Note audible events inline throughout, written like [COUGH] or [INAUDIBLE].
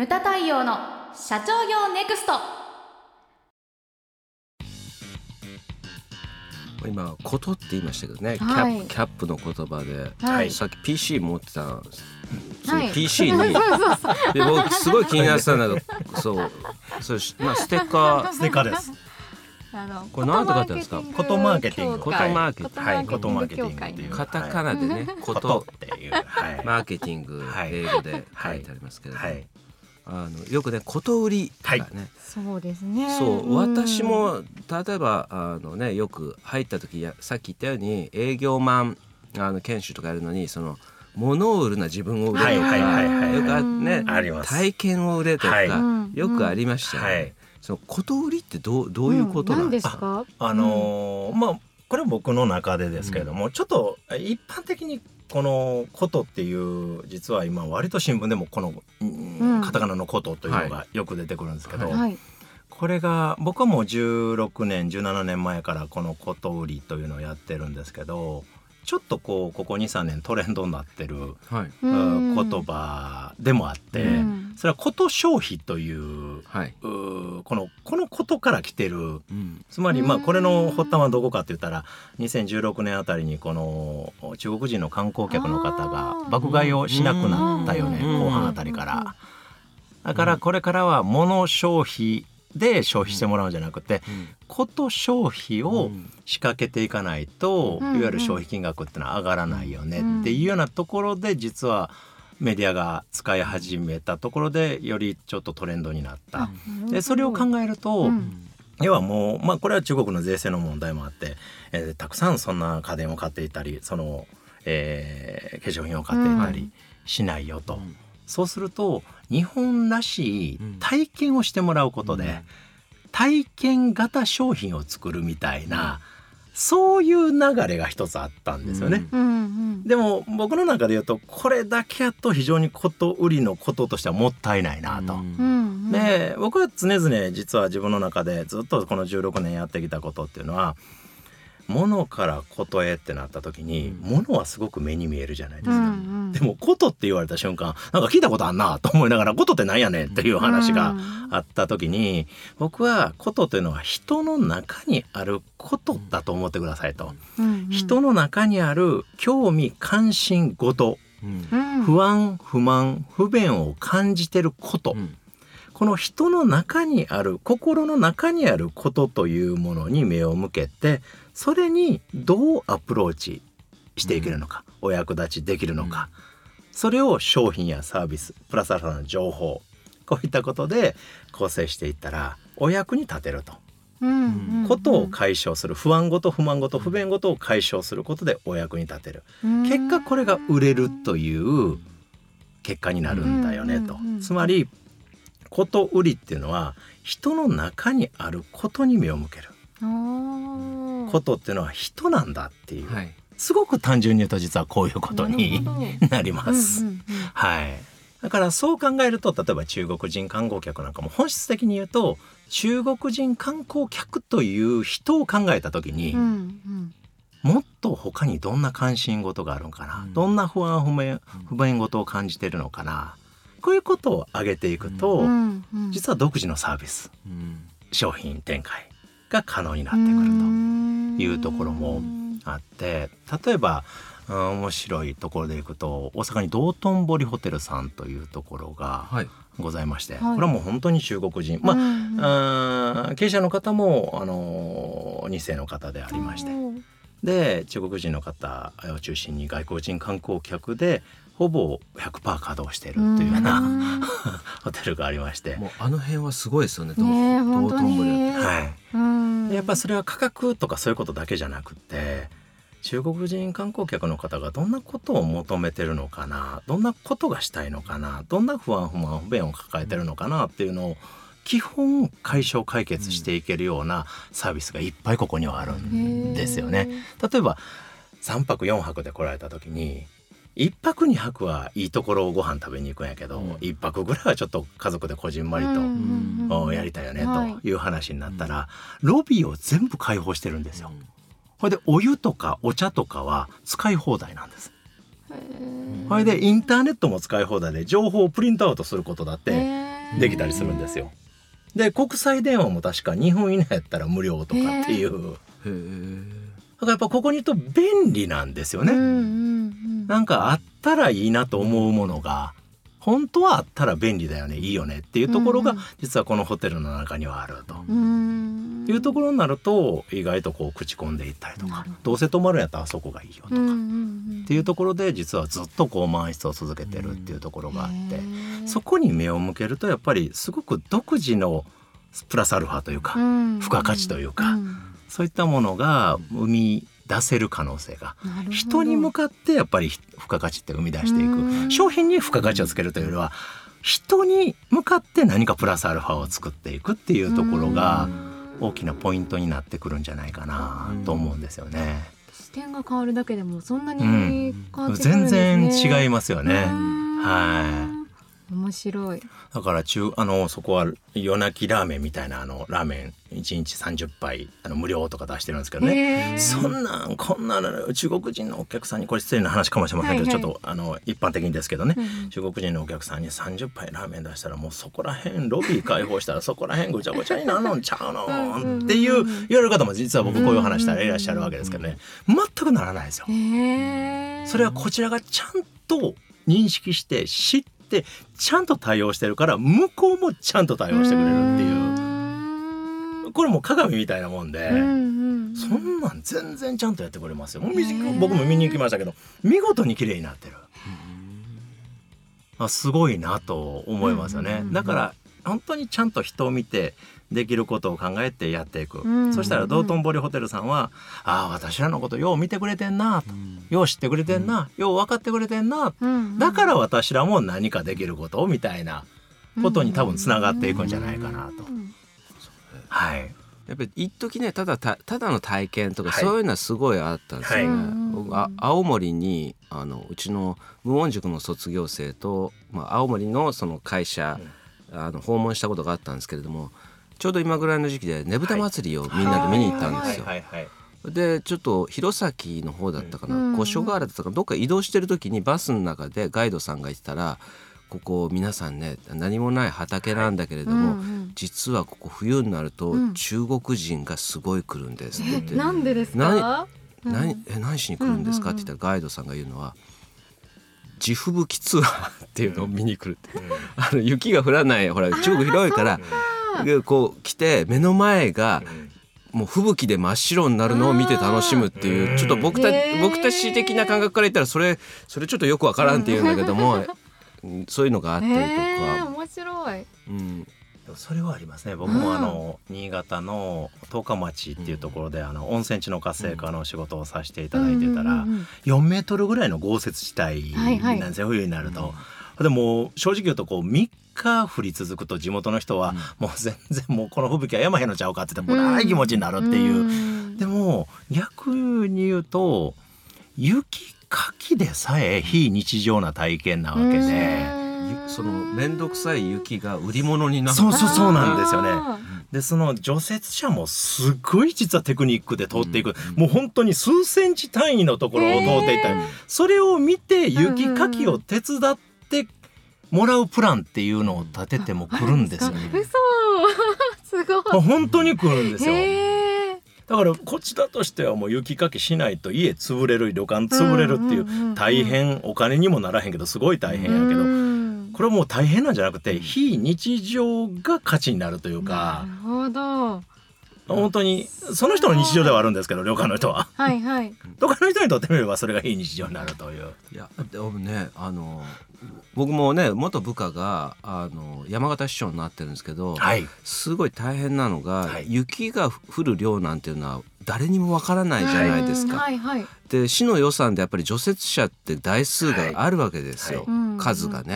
ムタ太陽の社長業ネクスト。今「こと」って言いましたけどね、はい。キャップキャップの言葉で、はい。さっき PC 持ってたそのはい。PC に、で僕すごい気になってたんだけど。そう。そうしまあステッカー。ステッカーです。あのこれなんて書いてあるんですか？ことマーケティングことマーケティングはい、ことマーケティングっていう。カタカナでね「ここととっていう。はい。マーケティング」はい。英語で書いてありますけれども、はい。あのよくね「こと売り」とかね、そうですね。そう。私も例えばあのねよく入った時やさっき言ったように営業マンあの研修とかやるのにその物を売るな自分を売れとか、はいはいはいはい。よくあねあります。体験を売れとか、はい。よくありましたよね。はい。そのこと売りってどうどういうことなんですか？か？あのーまあこれは僕の中でですけれども、ちょっと一般的にこの「こと」っていう実は今割と新聞でもこの、うん。うんカタカナの「こと」というのがよく出てくるんですけど、はい。はいこれが僕はもう16年17年前からこの「こと売り」というのをやってるんですけどちょっとこうここ23年トレンドになってるはい。うん。言葉でもあって、うん。それは「こと消費」というはい。うーこのこのことから来てる。うん。つまりまあうんこれの発端はどこかって言ったら2016年あたりにこの中国人の観光客の方が爆買いをしなくなったよねうん。後半あたりから。だからこれからは物消費で消費してもらうんじゃなくてこと消費を仕掛けていかないというん。わゆる消費金額ってのは上がらないよねっていうようなところで実はメディアが使い始めたところでよりちょっとトレンドになった。でそれを考えると、うん。要はもう、まあ、これは中国の税制の問題もあって、えーたくさんそんな家電を買っていたりその、えー化粧品を買っていたりしないよと、うん。そうすると日本らしい体験をしてもらうことで、うん。体験型商品を作るみたいな、そういう流れが一つあったんですよね。うん。うんでも僕の中で言うとこれだけやと非常にこと売りのこととしてはもったいないなと。うん。うんで僕は常々実は自分の中でずっとこの16年やってきたことっていうのは物からことへってなった時にうん。物はすごく目に見えるじゃないですか。うんうん。でもことって言われた瞬間なんか聞いたことあんなと思いながらことってなんやねんっていう話があった時に僕はことというのは人の中にあることだと思ってくださいと。うんうん。人の中にある興味関心事うんうん。不安不満不便を感じてること、うん。この人の中にある心の中にあることというものに目を向けてそれにどうアプローチしていけるのか、お役立ちできるのか、それを商品やサービスプラスアルファの情報こういったことで構成していったらお役に立てると。うんうんことを解消する不安ごと不満ごと不便ごとを解消することでお役に立てる。うん。結果これが売れるという結果になるんだよねと。うんうんうん。つまりこと売りっていうのは人の中にあることに目を向けることっていうのは人なんだっていう、はい。すごく単純に言うと実はこういうことになります。うんうんうん。はい。だからそう考えると例えば中国人観光客なんかも本質的に言うと中国人観光客という人を考えた時に、うんうん。もっと他にどんな関心事があるのかな、うん。どんな不安不便不便事を感じているのかな？こういうことを挙げていくと、うんうん。実は独自のサービス。うん。商品展開が可能になってくるというところもあって例えば、うん面白いところでいくと大阪に道頓堀ホテルさんというところがはい。ございまして、はい。これはもう本当に中国人、まあ経営者の方もあの2世の方でありまして。で中国人の方を中心に外国人観光客でほぼ100%稼働しているというような、ん。ホテルがありまして、もうあの辺はすごいですよね。ねえ道本当に。道頓堀はい、うん。でやっぱそれは価格とかそういうことだけじゃなくて中国人観光客の方がどんなことを求めてるのかなどんなことがしたいのかなどんな不安不満不便を抱えてるのかなっていうのを基本解消解決していけるようなサービスがいっぱいここにはあるんですよね。例えば3泊4泊で来られた時に1泊2泊はいいところをご飯食べに行くんやけど、うん1泊ぐらいはちょっと家族でこじんまりと、うんおやりたいよねはいという話になったら、ロビーを全部開放してるんですよ。これでお湯とかお茶とかは使い放題なんです。これでインターネットも使い放題で情報をプリントアウトすることだってできたりするんですよ。で国際電話も確か2分以内やったら無料とかっていう。だからやっぱここに言うと便利なんですよね。うんうんうんなんかあったらいいなと思うものが本当はあったら便利だよねいいよねっていうところが実はこのホテルの中にはあると。うん。いうところになると意外とこう口コんでいったりとかど。うせ泊まるんやったらあそこがいいよとか、っうんていうところで実はずっとこう満室を続けてるっていうところがあって、そこに目を向けるとやっぱりすごく独自のプラスアルファというか、うん付加価値というかん。そういったものが生み出せる可能性が。人に向かってやっぱり付加価値って生み出していうん。く商品に付加価値をつけるというよりは人に向かって何かプラスアルファを作っていくっていうところが大きなポイントになってくるんじゃないかなと思うんですよね。視点が変わるだけでもそんなにうん。全然違いますよね。うん。はい面白い。だから中あのそこは夜泣きラーメンみたいなあのラーメン1日30杯あの無料とか出してるんですけどね。そんなんこんなの中国人のお客さんにこれ失礼な話かもしれませんけど、はいはい。ちょっとあの一般的にですけどね、うん中国人のお客さんに30杯ラーメン出したらもうそこら辺ロビー開放したらそこら辺ぐちゃぐちゃになるのんちゃううんのっていう言われる方も実は僕こういう話したらいらっしゃるわけですけどね。全くならないですよ。それはこちらがちゃんと認識して知ってちゃんと対応してるから向こうもちゃんと対応してくれるっていうこれもう鏡みたいなもんで。うんうんそんなん全然ちゃんとやってくれますよ。僕も見に行きましたけど、見事に綺麗になってる。あ、すごいなと思いますよねうんうんうん。だから本当にちゃんと人を見てできることを考えてやっていく。うんそしたら道頓堀ホテルさんは、ああ私らのことよう見てくれてんなと、よう知ってくれてんな、よう分かってくれてんな。うんだから私らも何かできることをみたいなことに多分つながっていくんじゃないかなと。うんはい。やっぱり一時ねただたただの体験とか、はいそういうのはすごいあったんですよね。はい青森にあのうちの無音塾の卒業生と、まあ、青森のその会社、あの訪問したことがあったんですけれどもちょうど今ぐらいの時期でねぶた祭りをみんなで見に行ったんですよ。はいはいはい。でちょっと弘前の方だったかな、うん。五所川原だったかなどっか移動してる時にバスの中でガイドさんが言ってたらここ皆さんね何もない畑なんだけれども、うんうん実はここ冬になるとうん。中国人がすごい来るんですって言って、なんでです何？かうん。何？え何しに来るんですか？って言ったらガイドさんが言うのは地吹雪ツアーっていうのを見に来るって、あの雪が降らないほら中国広いからでこう来て目の前がもう吹雪で真っ白になるのを見て楽しむっていううん。ちょっと僕た僕たち的な感覚から言ったらそれそれちょっとよくわからんって言うんだけども、[LAUGHS] うんそういうのがあったりとか、面白い。でうん、もそれはありますね。僕もあの、新潟の十日町っていうところで、あの温泉地の活性化の仕事をさせていただいてたら、うんうんうん4メートルぐらいの豪雪地帯なんですよ、冬になると。でも正直言うとこう3日降り続くと地元の人は、もう全然もうこの吹雪は山へのちゃうかって言ってもない気持ちになるっていう。ん。でも逆に言うと雪かきでさえ非日常な体験なわけで。うん。その面倒くさい雪が売り物になる。そうそうそうなんですよね。あでその除雪車もすごい実はテクニックで通っていく、もう本当に数センチ単位のところを通っていったり、へー。それを見て雪かきを手伝ってもらうプランっていうのを立てても来るんですよ。ね。嘘。[LAUGHS] すごい。あ本当に来るんですよ。だからこちらとしてはもう雪かきしないと家潰れる旅館潰れるっていう大変お金にもならへんけどすごい大変やけどうん。これはもう大変なんじゃなくて非日常が価値になるというか。なるほど本当にその人の日常ではあるんですけど旅館の人は。はいはい。旅館の人にとってみればそれが非日常になるという。いやでもねあの僕もね元部下があの山形市長になってるんですけど、はい。すごい大変なのが、はい。雪が降る量なんていうのは誰にもわからないじゃないですか。うん。はいはい。で市の予算でやっぱり除雪車って台数があるわけですよ、数がね。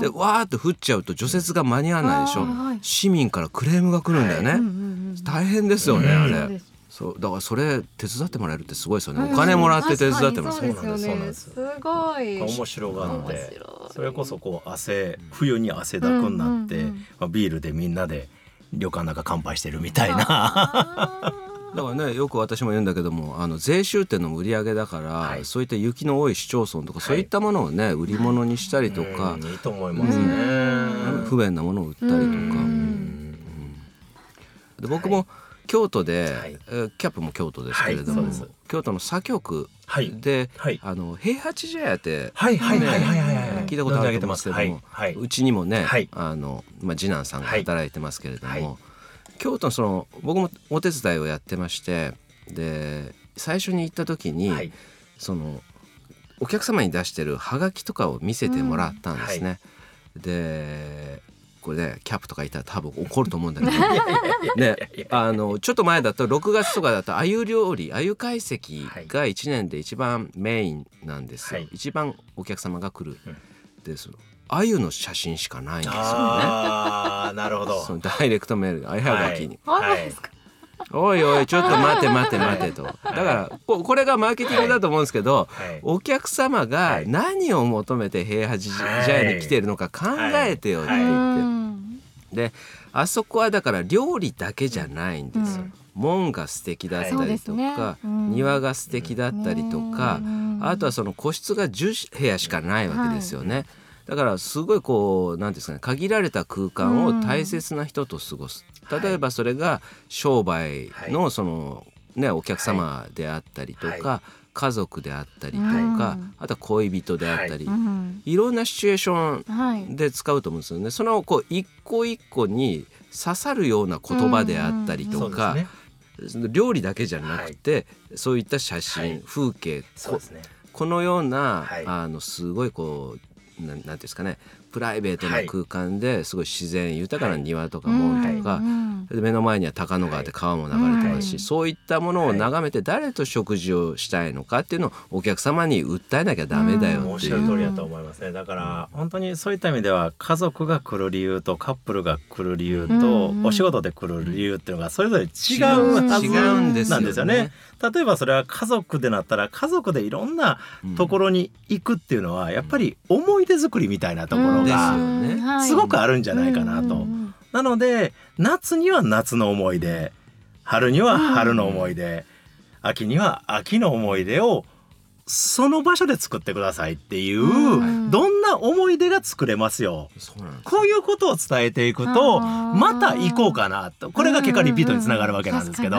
でわーって降っちゃうと除雪が間に合わないでしょ、市民からクレームが来るんだよね、うんうんうん大変ですよね、うん。あれ。そうだからそれ手伝ってもらえるってすごいですよね、うん。お金もらって手伝ってます確かにそうです。よね。そうなんですすごい。面白がっ面てそれこそこう汗冬に汗だくになって、うんうんうん。まあ、ビールでみんなで旅館の中乾杯してるみたいな。あ [LAUGHS] だからねよく私も言うんだけどもあの税収っていうのも売り上げだから、はい。そういった雪の多い市町村とか、そういったものをね売り物にしたりとか、うんいいと思いますね。不便なものを売ったりとか、うんうんで僕も京都で、はいえーキャップも京都ですけれども、はい京都の左京はい。区で、はい。あの平八茶屋ってはいはいはいはい聞いたことあると思うんですけども、はいはい。うちにもね、はい。あのまあ、次男さんが働いてますけれども、はい。京都のその僕もお手伝いをやってましてで最初に行った時に、はい。そのお客様に出してるハガキとかを見せてもらったんですね。でこれねキャップとかいたら多分怒ると思うんだけど。ねあのちょっと前だと6月とかだと鮎料理鮎懐石が1年で一番メインなんですよ、はい。一番お客様が来る、うん。でその鮎の写真しかないんですよね。ああなるほど。そのダイレクトメール鮎はがきに、あそうですか。おいおいちょっと待て待て待てと。だからここれがマーケティングだと思うんですけど、はい。お客様が何を求めて平八茶屋に来てるのか考えてよってはい言って、うんであそこはだから料理だけじゃないんですよ。うん。門が素敵だったりとか、ね。うん。庭が素敵だったりとか、うん。あとはその個室が10部屋しかないわけですよね。だからすごいこう何ですかね限られた空間を大切な人と過ごす、はい。例えばそれが商売のその、ね、お客様であったりとか、は家族であったりとか、うん。あとは恋人であったり、うん。い、ろんなシチュエーションはい。で使うと思うんですよね。そのこう一個一個に刺さるような言葉であったりとか、そうですね。料理だけじゃなくて、そういった写真、はい。風景こそうですね。このような、はい。あのすごいこう何ていうんですかね。プライベートな空間ですごい自然豊かな庭とか門とか、目の前には高野川で川も流れてますし、はい。そういったものを眺めて誰と食事をしたいのかっていうのをお客様に訴えなきゃダメだよおっっていう。しゃる通りだと思いますね。だから本当にそういった意味では家族が来る理由とカップルが来る理由とうんお仕事で来る理由っていうのがそれぞれ違うはず違うん。ですよね。なんですよね。例えばそれは家族でなったら家族でいろんなところに行くっていうのはやっぱり思い出作りみたいなところですよがすごくあるんじゃないかなと。うんなので夏には夏の思い出。春には春の思い出、秋には秋の思い出をその場所で作ってくださいっていう、うんどんな思い出が作れますよ。こういうことを伝えていくとまた行こうかなと。これが結果リピートにつながるわけなんですけど、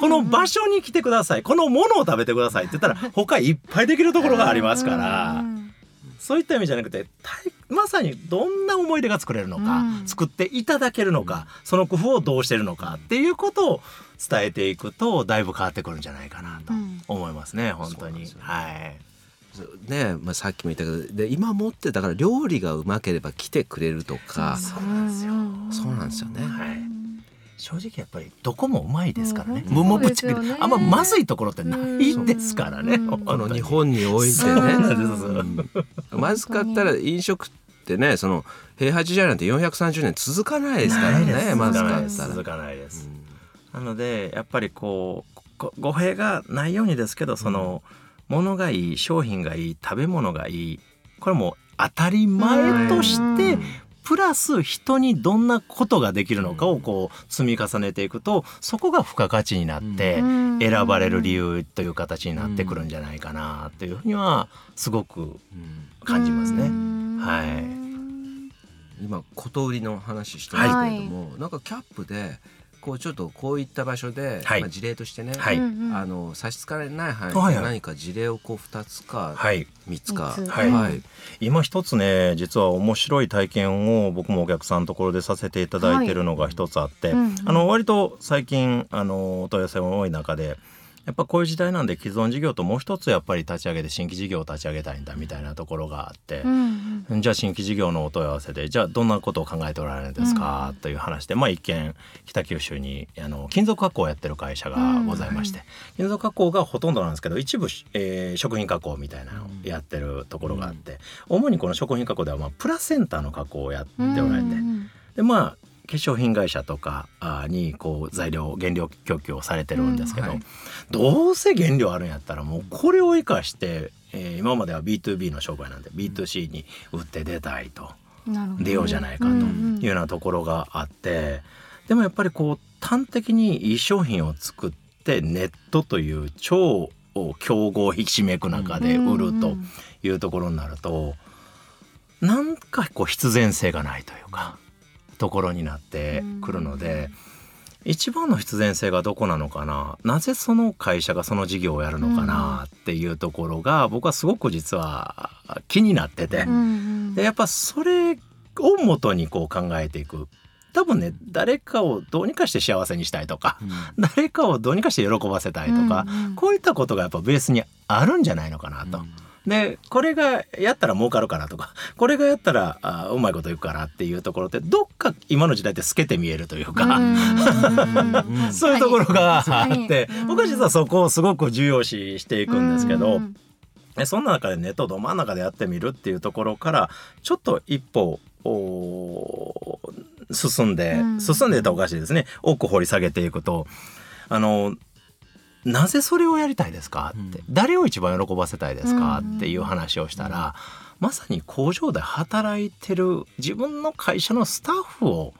この場所に来てください。このものを食べてくださいって言ったら他いっぱいできるところがありますから。うんそういった意味じゃなくてたいまさにどんな思い出が作れるのか、うん。作っていただけるのかその工夫をどうしてるのかっていうことを伝えていくとだいぶ変わってくるんじゃないかなとうん。思いますね本当に。そうなんですよね。はい。ねまあ、さっきも言ったけどで今持ってだから料理がうまければ来てくれるとか。そうなんですよ。そうなんですよね。はい正直やっぱりどこもうまいですからね。うんもうもうぶっちね。あんままずいところってないですからね。うん。あの日本においてね。まずかったら飲食ってねその平八時代なんて430年続かないですからね。まずかったら。続。かないです。なのでやっぱりこうご語弊がないようにですけどその、物がいい商品がいい食べ物がいいこれも当たり前として、うんプラス人にどんなことができるのかをこう積み重ねていくとそこが付加価値になってうん。選ばれる理由という形になってくるんじゃないかなというふうにはすごくうん感じますね。うん。はい。今こと売りの話してますけれども、なんかキャップでこうちょっとこういった場所で、はい。まあ、事例としてね、はい。あの差し支えない範囲で何か事例をこう2つかはい。3つか、はい。はい。今一つね実は面白い体験を僕もお客さんのところでさせていただいてるのが一つあって、あの割と最近あのお問い合わせが多い中でやっぱこういう時代なんで既存事業ともう一つやっぱり立ち上げて新規事業を立ち上げたいんだみたいなところがあってう、んじゃあ新規事業のお問い合わせでじゃあどんなことを考えておられるんですか、という話でまあ一見北九州にあの金属加工をやってる会社がございまして、金属加工がほとんどなんですけど一部、えー食品加工みたいなのをやってるところがあって、主にこの食品加工ではまあプラセンタの加工をやっておうんられて、うん。でまあ化粧品会社とかあにこう材料原料供給をされてるんですけど、うんはい。どうせ原料あるんやったらもうこれを生かして、えー今までは B2B の商売なんで B2C に売って出たいと。なるほど出ようじゃないかとうんうん。いうようなところがあってでもやっぱりこう端的にいい商品を作ってネットという超競合ひしめく中で売るというところになるとなんかこう必然性がないというかところになってくるので、一番の必然性がどこなのかな？なぜその会社がその事業をやるのかなっていうところが僕はすごく実は気になってて、うんうん。でやっぱそれを元にこう考えていく。多分ね誰かをどうにかして幸せにしたいとか誰かをどうにかして喜ばせたいとか、うんうん。こういったことがやっぱベースにあるんじゃないのかなと。でこれがやったら儲かるからとか [LAUGHS] これがやったらあうまいこといくからっていうところってどっか今の時代って透けて見えるというか、うん。[LAUGHS] そういうところがあって僕は実はそこをすごく重要視していくんですけど、そんな中でネットど真ん中でやってみるっていうところからちょっと一歩進んで、うん。進んでたらおかしいですね。奥掘り下げていくと。あのなぜそれをやりたいですかって、うん。誰を一番喜ばせたいですかうんっていう話をしたら、まさに工場で働いてる自分の会社のスタッフを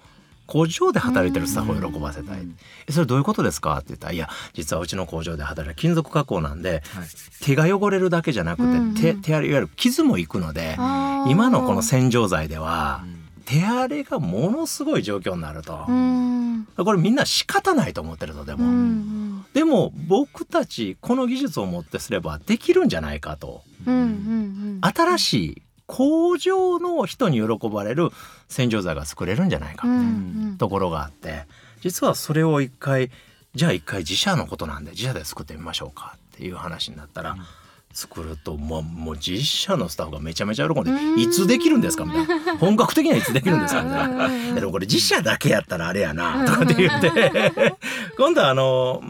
工場で働いてるスタッフを喜ばせたい、えそれどういうことですかって言ったら「いや実はうちの工場で働いてる金属加工なんではい。手が汚れるだけじゃなくて、うん。手手荒れいわゆる傷もいくので今のこの洗浄剤では手荒れがものすごい状況になると、うん。これみんな仕方ないと思ってるとでも、うんでも僕たちこの技術をもってすればできるんじゃないかと。うんうんうん。新しい工場の人に喜ばれる洗浄剤が作れるんじゃないかうんうみたいなん。ところがあって。実はそれを一回じゃあ一回自社のことなんで自社で作ってみましょうかっていう話になったら、うん。作るともうもう自社のスタッフがめちゃめちゃ喜んでうん「いつできるんですか?」みたいな「[LAUGHS] 本格的にはいつできるんですか?」みたいな。うんでもこれ自社だけやったらあれやなとかって言って。[LAUGHS] 今度はあの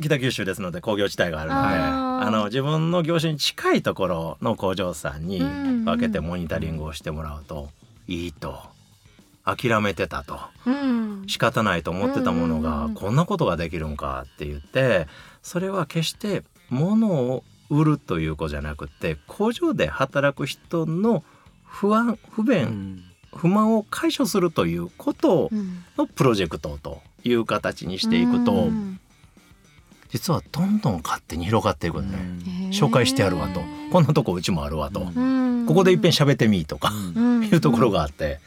北九州ですので工業地帯があるのであの自分の業種に近いところの工場さんにうん分けてモニタリングをしてもらうといいと。諦めてたと。うん。仕方ないと思ってたものうんがこんなことができるんかって言ってそれは決して物を売るということじゃなくて工場で働く人の不安不便、不満を解消するということうん。のプロジェクトという形にしていくと、うん実はどんどん勝手に広がっていくんでね、紹介してやるわと。こんなとこうちもあるわと、うん。ここでいっぺん喋ってみいとか、うん。いうところがあって。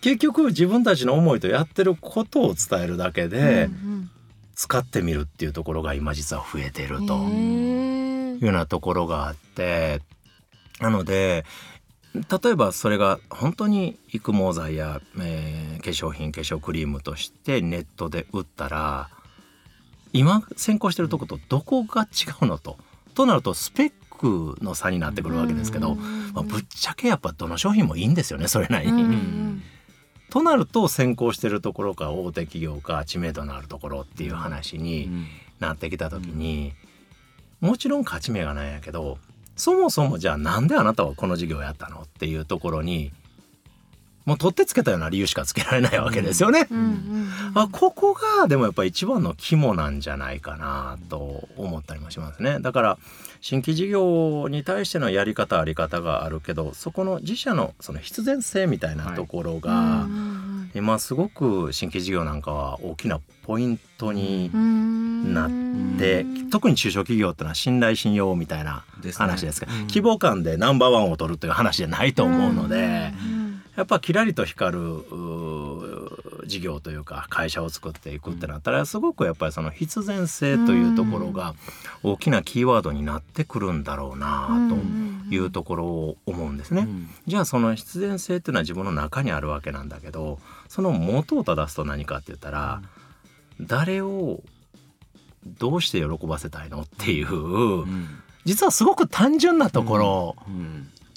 結局自分たちの思いとやってることを伝えるだけでうん使ってみるっていうところが今実は増えてると。いうようなところがあって。なので例えばそれが本当に育毛剤や、えー化粧品化粧クリームとしてネットで売ったら今先行してるとことどこが違うのと。となるとスペックの差になってくるわけですけど、まあ、ぶっちゃけやっぱどの商品もいいんですよねそれなりに。となると先行してるところか大手企業か知名度のあるところっていう話になってきた時に、もちろん勝ち目がないんやけどそもそもじゃあなんであなたはこの事業をやったのっていうところにもう取ってつけたような理由しかつけられないわけですよね。あここがでもやっぱ一番の肝なんじゃないかなと思ったりもしますね。だから新規事業に対してのやり方あり方があるけどそこの自社のその必然性みたいなところが、うんうん今すごく新規事業なんかは大きなポイントにうんなって、特に中小企業ってのは信頼信用みたいな話ですから、ですねうん規模感でナンバーワンを取るという話じゃないと思うので。うんやっぱキラリと光る事業というか会社を作っていくってなったらすごくやっぱりその必然性というところが大きなキーワードになってくるんだろうなというところを思うんですね。じゃあその必然性っていうのは自分の中にあるわけなんだけどその元を正すと何かって言ったら誰をどうして喜ばせたいのっていう実はすごく単純なところ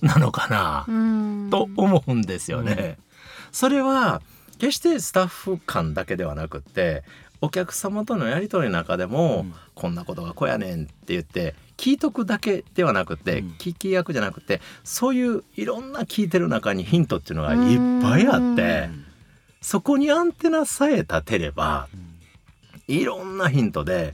なのかな。うん。と思うんですよね。それは決してスタッフ間だけではなくってお客様とのやり取りの中でも、こんなことがこうやねんって言って聞いとくだけではなくて、うん。聞き役じゃなくてそういういろんな聞いてる中にヒントっていうのがいっぱいあってそこにアンテナさえ立てればいろんなヒントで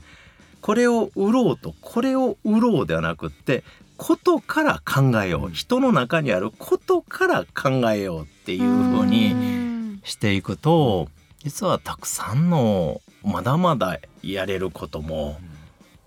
これを売ろうとこれを売ろうではなくってことから考えよう。人の中にあることから考えようっていうふうにしていくと実はたくさんのまだまだやれることも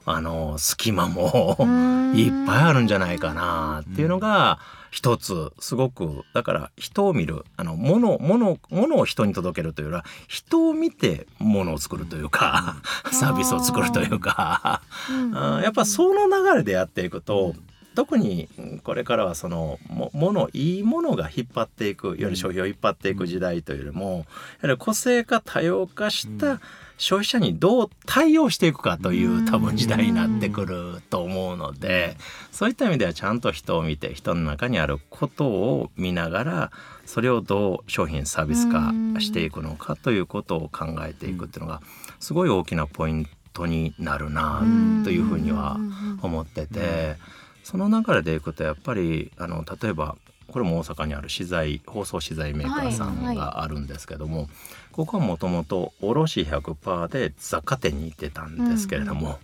あの隙間も [LAUGHS] いっぱいあるんじゃないかなっていうのが一つすごくだから人を見るあの物物物を人に届けるというよりは人を見て物を作るというか、[LAUGHS] サービスを作るというか、[LAUGHS] やっぱその流れでやっていくと、特にこれからはそのもものいいものが引っ張っていくいわゆる消費を引っ張っていく時代というよりもやはり個性化多様化した消費者にどう対応していくかという多分時代になってくると思うのでそういった意味ではちゃんと人を見て人の中にあることを見ながらそれをどう商品サービス化していくのかということを考えていくっていうのがすごい大きなポイントになるなというふうには思っててその流れでいくとやっぱりあの例えばこれも大阪にある資材放送資材メーカーさんはいがあるんですけども、ここはもともと卸100%で雑貨店に行ってたんですけれども、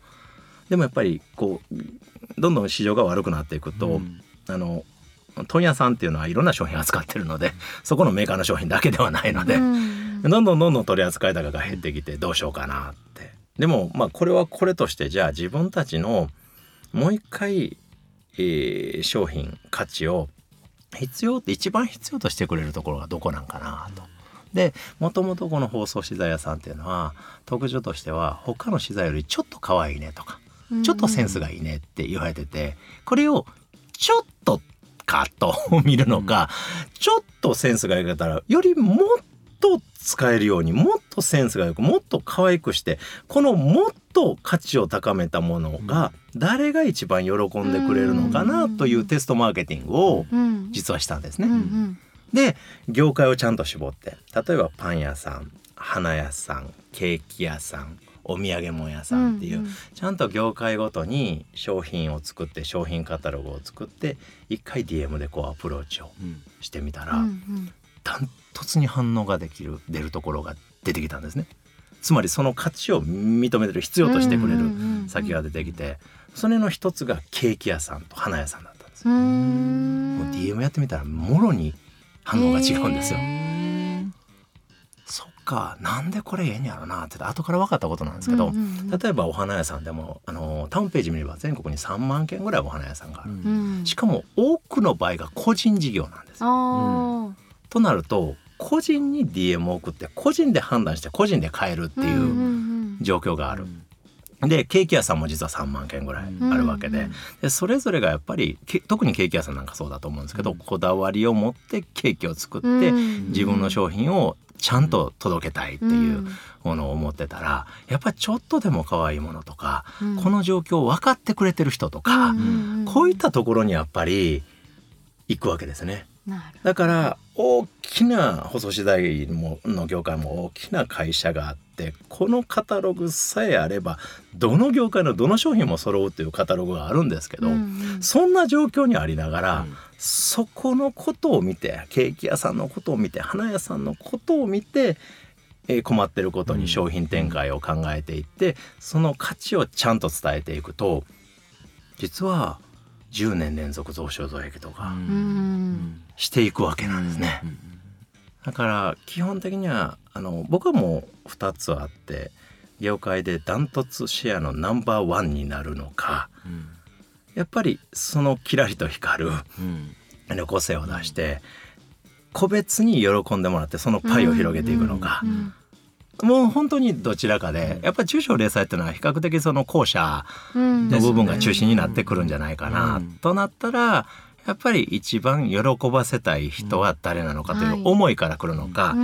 でもやっぱりこうどんどん市場が悪くなっていくと、うん。あの問屋さんっていうのはいろんな商品扱ってるのでそこのメーカーの商品だけではないので、うん。どんどんどんどん取り扱い高が減ってきてどうしようかなって。でもまあこれはこれとしてじゃあ自分たちのもう一回、えー商品価値を必要って一番必要としてくれるところがどこなんかなと。でもともとこの包装資材屋さんっていうのは特徴としては他の資材よりちょっと可愛いねとかちょっとセンスがいいねって言われててこれをちょっとかと見るのか、ちょっとセンスが良かったらよりもっと使えるようにもっとセンスがよくもっと可愛くしてこのもっと価値を高めたものが誰が一番喜んでくれるのかなというテストマーケティングをうん。実はしたんですね。うんうん。で業界をちゃんと絞って例えばパン屋さん花屋さんケーキ屋さんお土産物屋さんっていう、うんうん。ちゃんと業界ごとに商品を作って商品カタログを作って一回 DM でこうアプローチをうん。してみたら、うんうん。ダントツに反応ができる出るところが出てきたんですね。つまりその価値を認めてる必要としてくれる先が出てきてそれの一つがケーキ屋さんと花屋さんだったんですよ。うんもう DM やってみたらもろに反応が違うんですよ。そっかなんでこれええんやろなって後から分かったことなんですけど、うんうん例えばお花屋さんでもあのタウンページ見れば全国に3万件ぐらいお花屋さんがある、うんしかも多くの場合が個人事業なんですよ。あとなると個人に DM を送って個人で判断して個人で買えるってーいううん状況がある。でケーキ屋さんも実は3万件ぐらいあるわけで,、でそれぞれがやっぱりけ特にケーキ屋さんなんかそうだと思うんですけど、うん。こだわりを持ってケーキを作って、うん。自分の商品をちゃんと届けたいっていうものを思ってたらやっぱりちょっとでも可愛いものとか、うん。この状況を分かってくれてる人とか、ん。こういったところにやっぱり行くわけですね。だから大きな細資材もの業界も大きな会社があってこのカタログさえあればどの業界のどの商品も揃うというカタログがあるんですけど、うんうん。そんな状況にありながら、うん。そこのことを見てケーキ屋さんのことを見て花屋さんのことを見て、えー困ってることに商品展開を考えていって、その価値をちゃんと伝えていくと実は10年連続増収増益とかうん。していくわけなんですね。だから基本的にはあの僕はもう2つあって業界でダントツシェアのナンバーワンになるのかやっぱりそのキラリと光るあの個性を出して個別に喜んでもらってそのパイを広げていくのか、うんもう本当にどちらかでやっぱり中小零細っていうのは比較的その後者うん。の部分が中心になってくるんじゃないかな、うん。となったらやっぱり一番喜ばせたい人は誰なのかという思いから来るのか、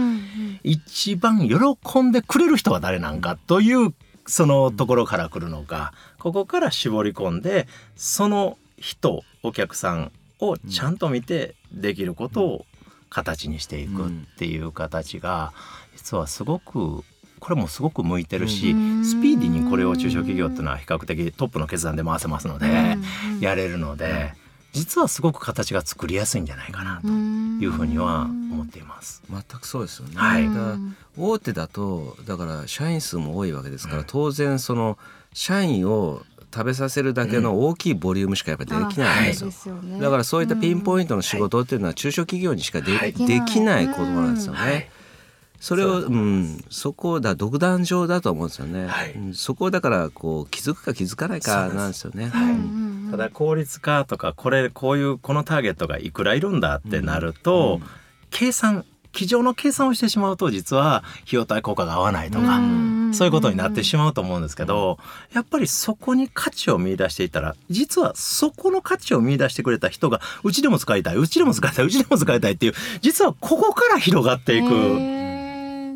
一番喜んでくれる人は誰なんかというそのところから来るのかここから絞り込んでその人お客さんをちゃんと見てできることを形にしていくっていう形が実はすごくこれもすごく向いてるしうん。スピーディーにこれを中小企業っていうのは比較的トップの決断で回せますのでうんやれるので実はすごく形が作りやすいんじゃないかなというふうには思っています。全くそうですよね、はい。だから大手だとだから社員数も多いわけですから、うん当然その社員を食べさせるだけの大きいボリュームしかやっぱりできないんですよ、すだからそういったピンポイントトの仕事っていうのは中小企業にしかで,、はいできない。ことなんですよね。はいそれをそうんそこだ独壇場だと思うんですよね、はい。うんそこをだからこう気づくか気づかないかなんです。よね。はい。うん。ただ効率化とかこれこういうこのターゲットがいくらいるんだってなると、計算机上の計算をしてしまうと実は費用対効果が合わないとか、うん。そういうことになってしまうと思うんですけど、やっぱりそこに価値を見出していったら実はそこの価値を見出してくれた人がうちでも使いたいうちでも使いたいうちでも使いたいっていう実はここから広がっていく。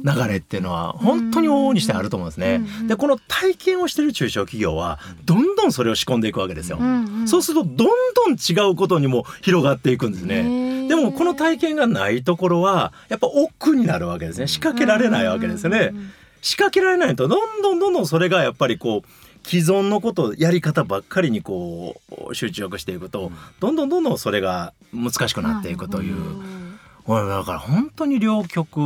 流れっていうのは本当に往々にしてあると思うんですねうん。でこの体験をしてる中小企業はどんどんそれを仕込んでいくわけですよ。うんうんそうするとどんどん違うことにも広がっていくんですね。でもこの体験がないところはやっぱ億劫になるわけですね。仕掛けられないわけですよね仕掛けられないとどんどんどんどんそれがやっぱりこう既存のことやり方ばっかりにこう集中していくとどんどんどんどんそれが難しくなっていくという。ほらだから本当に両極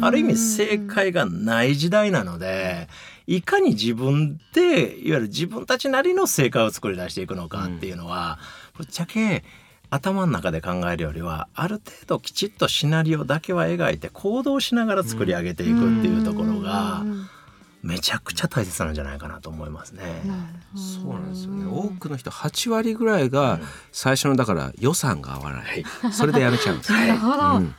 ある意味正解がない時代なのでいかに自分でいわゆる自分たちなりの正解を作り出していくのかっていうのはぶっちゃけ頭の中で考えるよりはある程度きちっとシナリオだけは描いて行動しながら作り上げていくっていうところがうん。めちゃくちゃ大切なんじゃないかなと思いますね。そうなんですよね。多くの人8割ぐらいが最初のだから予算が合わない、それでやめちゃうんです。よ、[LAUGHS] なるほど、うん。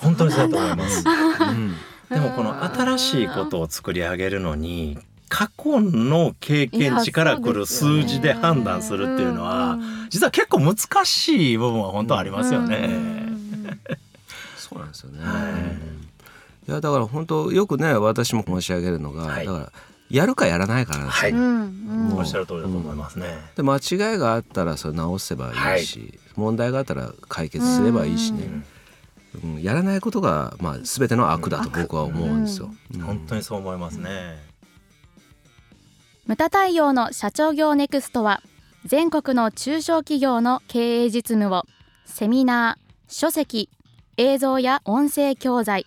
本当にそうだと思います。うん。でもこの新しいことを作り上げるのに過去の経験値から来る数字で判断するっていうのは実は結構難しい部分は本当ありますよね。そうなんですよね、はい。うんいやだから本当よくね私も申し上げるのが、はい。だからやるかやらないかなんですよ、はい、うんおっしゃる通りだと思いますね。で間違いがあったらそれ直せばいいし、問題があったら解決すればいいしね、うん。やらないことが、まあ、全ての悪だと僕は思うんですよ。うん。本当にそう思いますね。ムタ太陽の社長業ネクストは全国の中小企業の経営実務をセミナー、書籍、映像や音声教材、